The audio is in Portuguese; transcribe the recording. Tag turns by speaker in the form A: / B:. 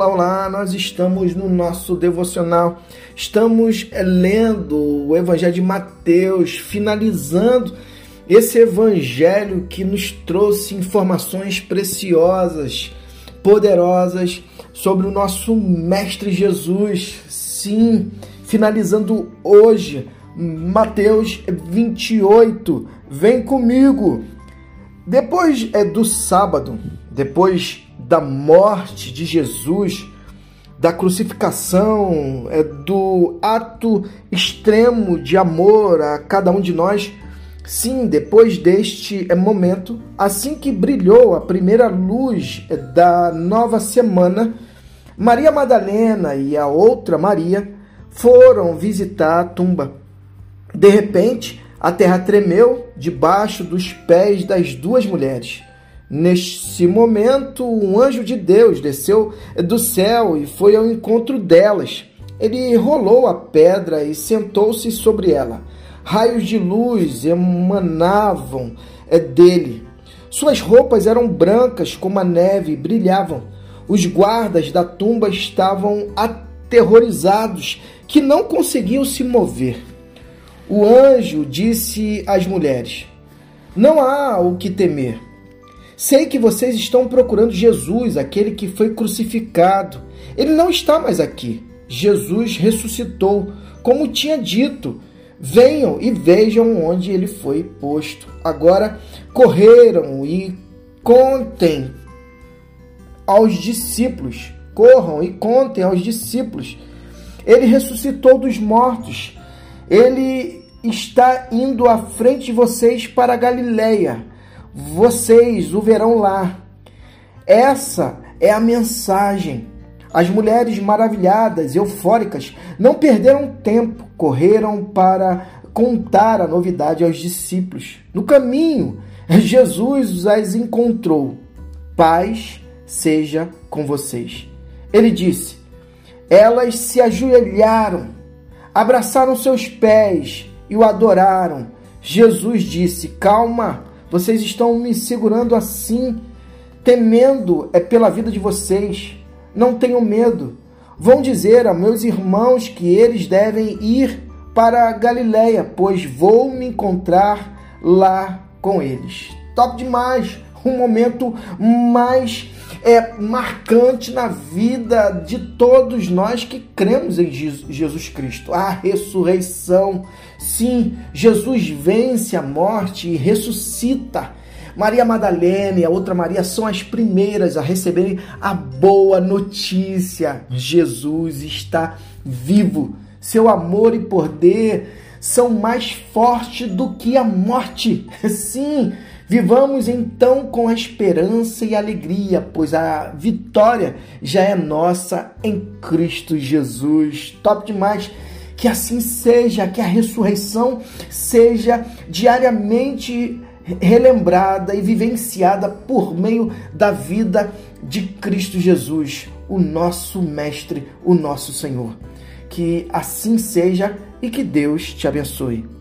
A: olá, olá! Nós estamos no nosso devocional, estamos eh, lendo o Evangelho de Mateus, finalizando esse Evangelho que nos trouxe informações preciosas, poderosas sobre o nosso Mestre Jesus. Sim, finalizando hoje, Mateus 28. Vem comigo! Depois é do sábado, depois da morte de Jesus, da crucificação, é do ato extremo de amor a cada um de nós. Sim, depois deste é, momento, assim que brilhou a primeira luz é, da nova semana, Maria Madalena e a outra Maria foram visitar a tumba. De repente, a terra tremeu debaixo dos pés das duas mulheres. Neste momento, um anjo de Deus desceu do céu e foi ao encontro delas. Ele rolou a pedra e sentou-se sobre ela. Raios de luz emanavam é, dele. Suas roupas eram brancas como a neve e brilhavam. Os guardas da tumba estavam aterrorizados, que não conseguiam se mover. O anjo disse às mulheres: Não há o que temer. Sei que vocês estão procurando Jesus, aquele que foi crucificado. Ele não está mais aqui. Jesus ressuscitou, como tinha dito. Venham e vejam onde ele foi posto. Agora correram e contem aos discípulos. Corram e contem aos discípulos. Ele ressuscitou dos mortos. Ele está indo à frente de vocês para a Galileia vocês o verão lá. Essa é a mensagem. As mulheres maravilhadas, eufóricas, não perderam tempo, correram para contar a novidade aos discípulos. No caminho, Jesus as encontrou. Paz seja com vocês. Ele disse: Elas se ajoelharam, abraçaram seus pés e o adoraram. Jesus disse: Calma, vocês estão me segurando assim, temendo é pela vida de vocês. Não tenham medo. Vão dizer a meus irmãos que eles devem ir para Galiléia, pois vou me encontrar lá com eles. Top demais! Um momento mais é, marcante na vida de todos nós que cremos em Jesus Cristo. A ressurreição. Sim, Jesus vence a morte e ressuscita. Maria Madalena e a outra Maria são as primeiras a receberem a boa notícia. Jesus está vivo. Seu amor e poder são mais fortes do que a morte. Sim, Vivamos então com a esperança e alegria, pois a vitória já é nossa em Cristo Jesus. Top demais! Que assim seja, que a ressurreição seja diariamente relembrada e vivenciada por meio da vida de Cristo Jesus, o nosso Mestre, o nosso Senhor. Que assim seja e que Deus te abençoe.